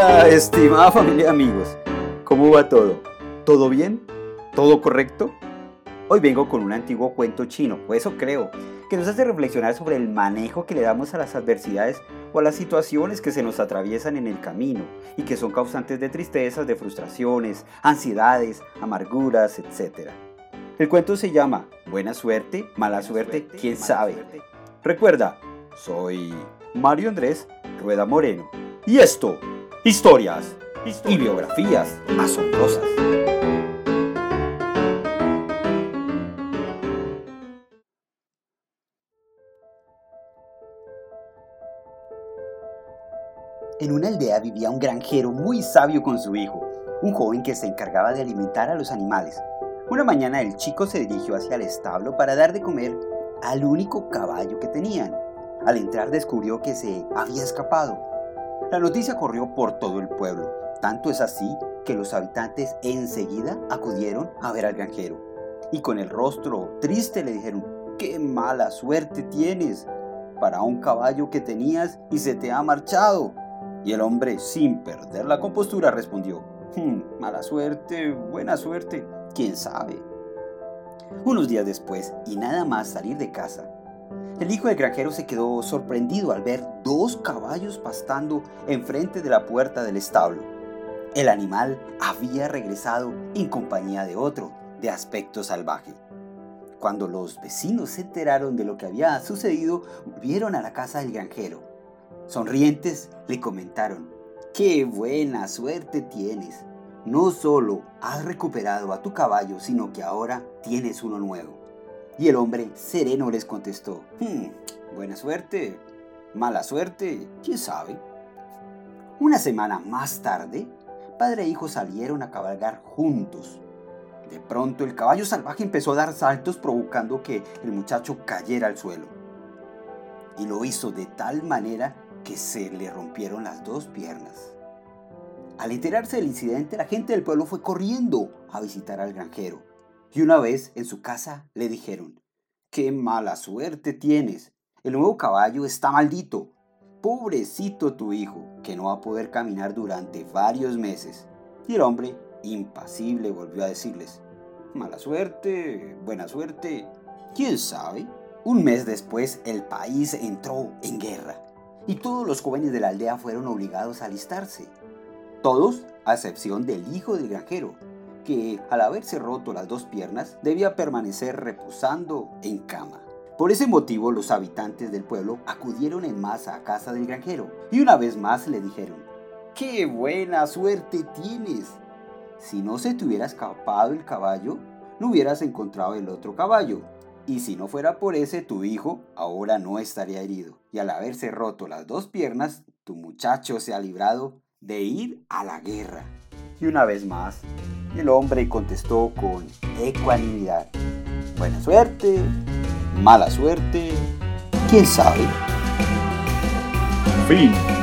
Hola, estimada familia y amigos. ¿Cómo va todo? ¿Todo bien? ¿Todo correcto? Hoy vengo con un antiguo cuento chino, o eso creo, que nos hace reflexionar sobre el manejo que le damos a las adversidades o a las situaciones que se nos atraviesan en el camino y que son causantes de tristezas, de frustraciones, ansiedades, amarguras, etc. El cuento se llama Buena suerte, mala suerte, quién sabe. Recuerda, soy Mario Andrés Rueda Moreno. Y esto, historias y biografías asombrosas. En una aldea vivía un granjero muy sabio con su hijo, un joven que se encargaba de alimentar a los animales. Una mañana el chico se dirigió hacia el establo para dar de comer al único caballo que tenían. Al entrar descubrió que se había escapado. La noticia corrió por todo el pueblo, tanto es así que los habitantes enseguida acudieron a ver al granjero y con el rostro triste le dijeron, ¡qué mala suerte tienes! Para un caballo que tenías y se te ha marchado. Y el hombre, sin perder la compostura, respondió, hmm, mala suerte, buena suerte, quién sabe. Unos días después, y nada más salir de casa, el hijo del granjero se quedó sorprendido al ver dos caballos pastando enfrente de la puerta del establo. El animal había regresado en compañía de otro, de aspecto salvaje. Cuando los vecinos se enteraron de lo que había sucedido, volvieron a la casa del granjero. Sonrientes le comentaron, ¡qué buena suerte tienes! No solo has recuperado a tu caballo, sino que ahora tienes uno nuevo. Y el hombre sereno les contestó, hmm, buena suerte, mala suerte, quién sabe. Una semana más tarde, padre e hijo salieron a cabalgar juntos. De pronto el caballo salvaje empezó a dar saltos provocando que el muchacho cayera al suelo. Y lo hizo de tal manera que se le rompieron las dos piernas. Al enterarse del incidente, la gente del pueblo fue corriendo a visitar al granjero. Y una vez en su casa le dijeron, ¡qué mala suerte tienes! El nuevo caballo está maldito. Pobrecito tu hijo, que no va a poder caminar durante varios meses. Y el hombre, impasible, volvió a decirles, mala suerte, buena suerte, quién sabe. Un mes después el país entró en guerra y todos los jóvenes de la aldea fueron obligados a alistarse. Todos, a excepción del hijo del granjero, que al haberse roto las dos piernas debía permanecer reposando en cama. Por ese motivo los habitantes del pueblo acudieron en masa a casa del granjero y una vez más le dijeron, ¡qué buena suerte tienes! Si no se te hubiera escapado el caballo, no hubieras encontrado el otro caballo y si no fuera por ese, tu hijo ahora no estaría herido. Y al haberse roto las dos piernas, tu muchacho se ha librado de ir a la guerra. Y una vez más, el hombre contestó con ecuanimidad. Buena suerte, mala suerte, quién sabe. Fin.